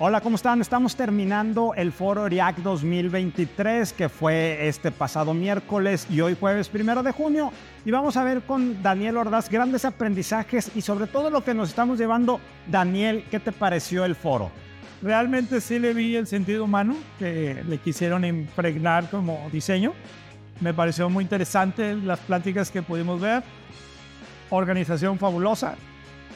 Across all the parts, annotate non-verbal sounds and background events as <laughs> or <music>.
Hola, ¿cómo están? Estamos terminando el foro RIAC 2023 que fue este pasado miércoles y hoy jueves primero de junio y vamos a ver con Daniel Ordaz grandes aprendizajes y sobre todo lo que nos estamos llevando. Daniel, ¿qué te pareció el foro? Realmente sí le vi el sentido humano que le quisieron impregnar como diseño. Me pareció muy interesante las pláticas que pudimos ver. Organización fabulosa.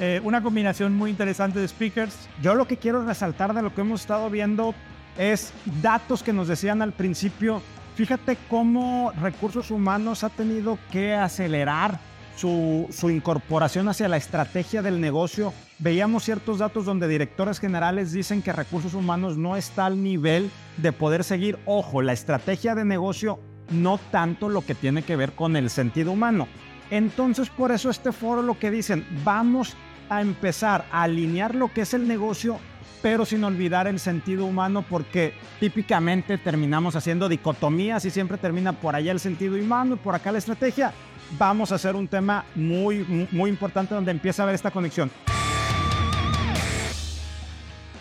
Eh, una combinación muy interesante de speakers. Yo lo que quiero resaltar de lo que hemos estado viendo es datos que nos decían al principio. Fíjate cómo recursos humanos ha tenido que acelerar su, su, incorporación hacia la estrategia del negocio. Veíamos ciertos datos donde directores generales dicen que recursos humanos no está al nivel de poder seguir, ojo, la estrategia de negocio, no tanto lo que tiene que ver con el sentido humano. Entonces, por eso este foro lo que dicen, vamos a empezar a alinear lo que es el negocio, pero sin olvidar el sentido humano, porque típicamente terminamos haciendo dicotomías y siempre termina por allá el sentido humano y por acá la estrategia. Vamos a hacer un tema muy, muy importante donde empieza a haber esta conexión.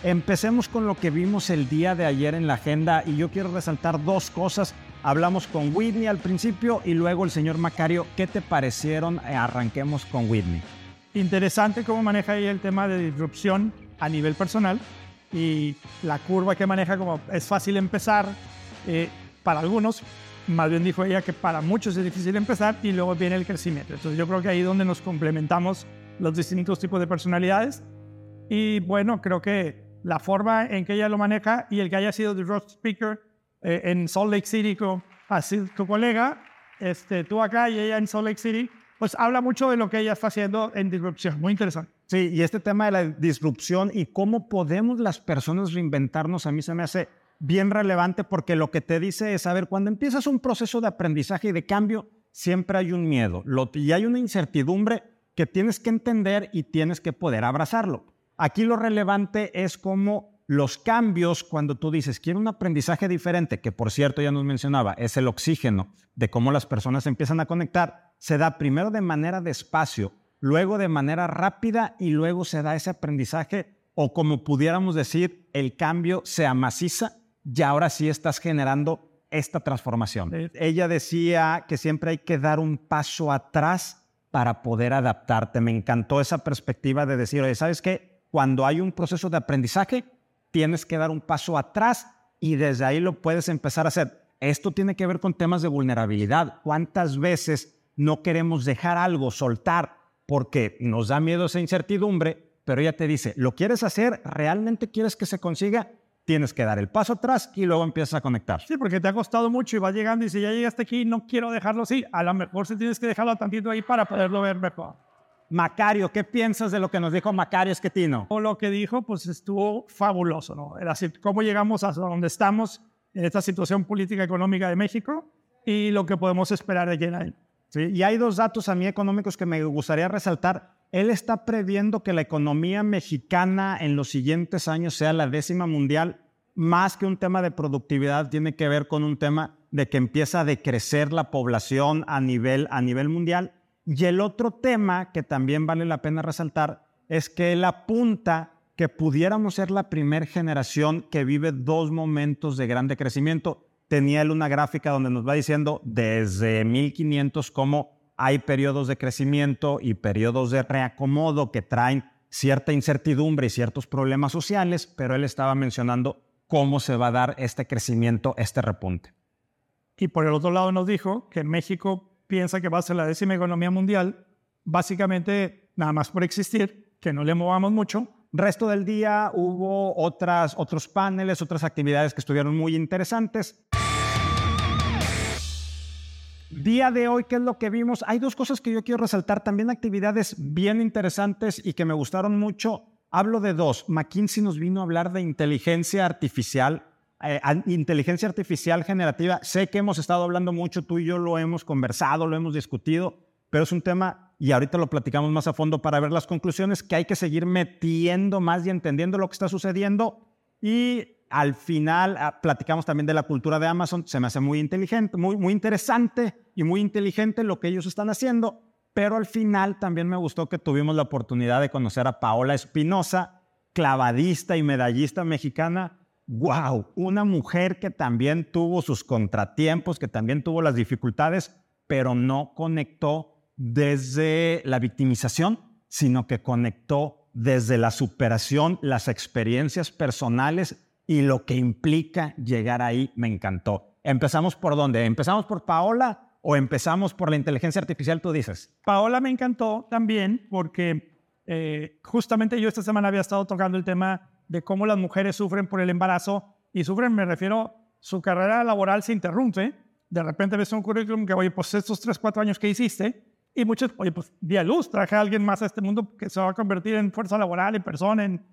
Empecemos con lo que vimos el día de ayer en la agenda y yo quiero resaltar dos cosas. Hablamos con Whitney al principio y luego el señor Macario. ¿Qué te parecieron? Arranquemos con Whitney interesante cómo maneja ahí el tema de disrupción a nivel personal y la curva que maneja como es fácil empezar eh, para algunos, más bien dijo ella que para muchos es difícil empezar y luego viene el crecimiento. Entonces yo creo que ahí es donde nos complementamos los distintos tipos de personalidades y bueno, creo que la forma en que ella lo maneja y el que haya sido Disrupt Speaker eh, en Salt Lake City con así, tu colega, este, tú acá y ella en Salt Lake City, pues habla mucho de lo que ella está haciendo en disrupción. Muy interesante. Sí, y este tema de la disrupción y cómo podemos las personas reinventarnos, a mí se me hace bien relevante porque lo que te dice es, a ver, cuando empiezas un proceso de aprendizaje y de cambio, siempre hay un miedo y hay una incertidumbre que tienes que entender y tienes que poder abrazarlo. Aquí lo relevante es cómo los cambios, cuando tú dices, quiero un aprendizaje diferente, que por cierto ya nos mencionaba, es el oxígeno de cómo las personas empiezan a conectar, se da primero de manera despacio, luego de manera rápida y luego se da ese aprendizaje o como pudiéramos decir, el cambio se amaciza y ahora sí estás generando esta transformación. Ella decía que siempre hay que dar un paso atrás para poder adaptarte. Me encantó esa perspectiva de decir, oye, ¿sabes qué? Cuando hay un proceso de aprendizaje, tienes que dar un paso atrás y desde ahí lo puedes empezar a hacer. Esto tiene que ver con temas de vulnerabilidad. ¿Cuántas veces no queremos dejar algo, soltar, porque nos da miedo esa incertidumbre, pero ella te dice, ¿lo quieres hacer? ¿Realmente quieres que se consiga? Tienes que dar el paso atrás y luego empiezas a conectar. Sí, porque te ha costado mucho y vas llegando y si ya llegaste aquí no quiero dejarlo así, a lo mejor si tienes que dejarlo tantito ahí para poderlo ver mejor. Macario, ¿qué piensas de lo que nos dijo Macario Esquetino? O lo que dijo, pues estuvo fabuloso, ¿no? Era así, cómo llegamos hasta donde estamos en esta situación política económica de México y lo que podemos esperar de aquí y hay dos datos a mí económicos que me gustaría resaltar. Él está previendo que la economía mexicana en los siguientes años sea la décima mundial, más que un tema de productividad, tiene que ver con un tema de que empieza a decrecer la población a nivel, a nivel mundial. Y el otro tema que también vale la pena resaltar es que él apunta que pudiéramos ser la primera generación que vive dos momentos de grande crecimiento tenía él una gráfica donde nos va diciendo desde 1500 cómo hay periodos de crecimiento y periodos de reacomodo que traen cierta incertidumbre y ciertos problemas sociales, pero él estaba mencionando cómo se va a dar este crecimiento, este repunte. Y por el otro lado nos dijo que México piensa que va a ser la décima economía mundial, básicamente nada más por existir, que no le movamos mucho. Resto del día hubo otras, otros paneles, otras actividades que estuvieron muy interesantes. Día de hoy, ¿qué es lo que vimos? Hay dos cosas que yo quiero resaltar, también actividades bien interesantes y que me gustaron mucho. Hablo de dos. McKinsey nos vino a hablar de inteligencia artificial, eh, inteligencia artificial generativa. Sé que hemos estado hablando mucho, tú y yo lo hemos conversado, lo hemos discutido, pero es un tema, y ahorita lo platicamos más a fondo para ver las conclusiones, que hay que seguir metiendo más y entendiendo lo que está sucediendo. Y al final ah, platicamos también de la cultura de Amazon, se me hace muy inteligente, muy, muy interesante y muy inteligente lo que ellos están haciendo, pero al final también me gustó que tuvimos la oportunidad de conocer a Paola Espinosa, clavadista y medallista mexicana, wow, una mujer que también tuvo sus contratiempos, que también tuvo las dificultades, pero no conectó desde la victimización, sino que conectó desde la superación, las experiencias personales y lo que implica llegar ahí, me encantó. ¿Empezamos por dónde? ¿Empezamos por Paola o empezamos por la inteligencia artificial, tú dices? Paola me encantó también porque eh, justamente yo esta semana había estado tocando el tema de cómo las mujeres sufren por el embarazo y sufren, me refiero, su carrera laboral se interrumpe. De repente ves un currículum que, oye, pues estos 3, 4 años que hiciste, y muchos, oye, pues di a luz, traje a alguien más a este mundo que se va a convertir en fuerza laboral, en persona. En...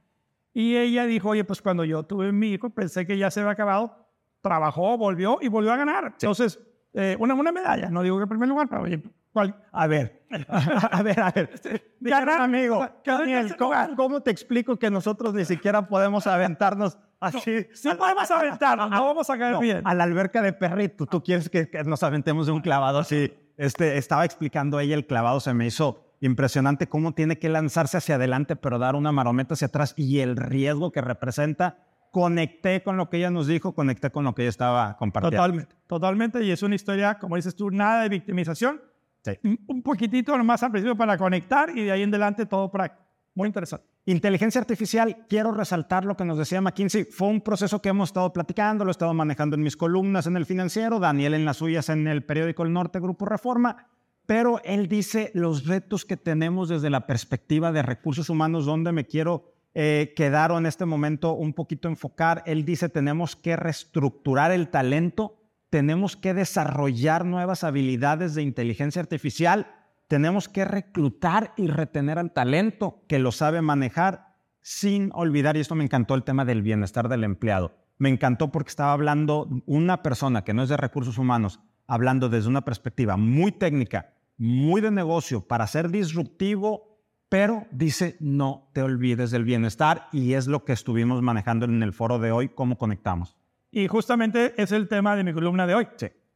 Y ella dijo, oye, pues cuando yo tuve mi hijo, pensé que ya se había acabado, trabajó, volvió y volvió a ganar. Entonces, eh, una, una medalla, no digo que en primer lugar, pero oye, ¿cuál? <laughs> A ver, a ver, a ver. Ganar, amigo, Daniel, ¿cómo, ¿cómo, te explico que nosotros ni siquiera podemos aventarnos así? sí podemos aventarnos, no vamos a caer bien. A la alberca de perrito, ¿tú quieres que, que nos aventemos de un clavado así? Este, estaba explicando ella el clavado, se me hizo impresionante cómo tiene que lanzarse hacia adelante, pero dar una marometa hacia atrás y el riesgo que representa. Conecté con lo que ella nos dijo, conecté con lo que ella estaba compartiendo. Totalmente, totalmente. Y es una historia, como dices tú, nada de victimización. Sí. Un poquitito más al principio para conectar y de ahí en adelante todo práctico. Muy interesante. Inteligencia artificial, quiero resaltar lo que nos decía McKinsey. Fue un proceso que hemos estado platicando, lo he estado manejando en mis columnas en el financiero, Daniel en las suyas en el periódico El Norte, Grupo Reforma. Pero él dice los retos que tenemos desde la perspectiva de recursos humanos, donde me quiero eh, quedar o en este momento un poquito enfocar. Él dice tenemos que reestructurar el talento, tenemos que desarrollar nuevas habilidades de inteligencia artificial tenemos que reclutar y retener al talento que lo sabe manejar sin olvidar, y esto me encantó, el tema del bienestar del empleado. Me encantó porque estaba hablando una persona que no es de recursos humanos, hablando desde una perspectiva muy técnica, muy de negocio, para ser disruptivo, pero dice, no te olvides del bienestar y es lo que estuvimos manejando en el foro de hoy, cómo conectamos. Y justamente es el tema de mi columna de hoy,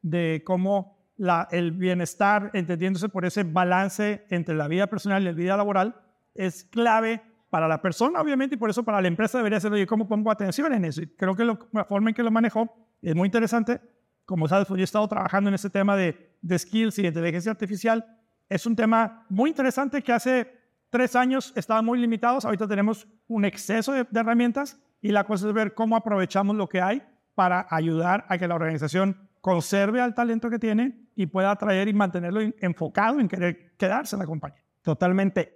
de cómo el bienestar, entendiéndose por ese balance entre la vida personal y la vida laboral, es clave para la persona, obviamente, y por eso para la empresa debería ser, oye, ¿cómo pongo atención en eso? Y creo que la forma en que lo manejó es muy interesante. Como sabes, pues yo he estado trabajando en ese tema de, de skills y de inteligencia artificial. Es un tema muy interesante que hace tres años estaban muy limitados. Ahorita tenemos un exceso de, de herramientas y la cosa es ver cómo aprovechamos lo que hay para ayudar a que la organización conserve al talento que tiene y pueda atraer y mantenerlo enfocado en querer quedarse en la compañía. Totalmente.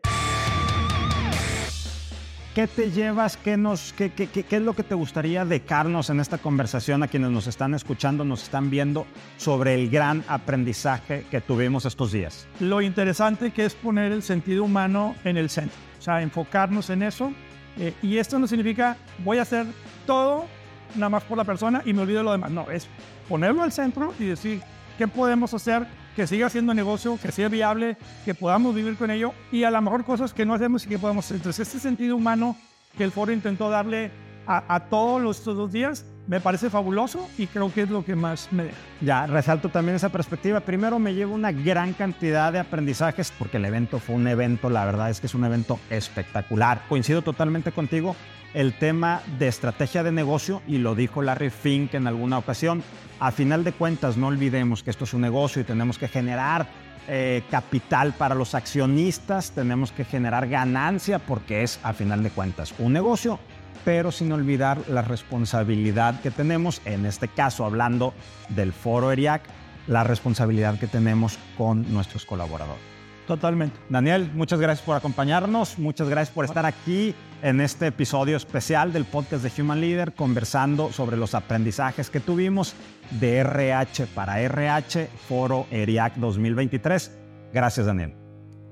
¿Qué te llevas? ¿Qué, nos, qué, qué, qué, es lo que te gustaría dejarnos en esta conversación a quienes nos están escuchando, nos están viendo sobre el gran aprendizaje que tuvimos estos días? Lo interesante que es poner el sentido humano en el centro, o sea, enfocarnos en eso. Eh, y esto no significa voy a hacer todo nada más por la persona y me olvido de lo demás. No, es ponerlo al centro y decir qué podemos hacer que siga siendo negocio, que sea viable, que podamos vivir con ello y a lo mejor cosas que no hacemos y que podemos hacer. Entonces, este sentido humano que el foro intentó darle a, todos los, estos dos días me parece fabuloso y creo que es lo que más me deja. Ya, resalto también esa perspectiva. Primero me llevo una gran cantidad de aprendizajes porque el evento fue un evento, la verdad es que es un evento espectacular. Coincido totalmente contigo el tema de estrategia de negocio y lo dijo Larry Fink en alguna ocasión. A final de cuentas, no olvidemos que esto es un negocio y tenemos que generar eh, capital para los accionistas, tenemos que generar ganancia porque es, a final de cuentas, un negocio, pero sin olvidar la responsabilidad que tenemos, en este caso hablando del foro ERIAC, la responsabilidad que tenemos con nuestros colaboradores. Totalmente. Daniel, muchas gracias por acompañarnos, muchas gracias por estar aquí en este episodio especial del podcast de Human Leader, conversando sobre los aprendizajes que tuvimos de RH para RH, Foro ERIAC 2023. Gracias, Daniel.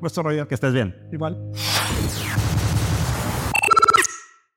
Vuestro rollo. Que estés bien. Igual.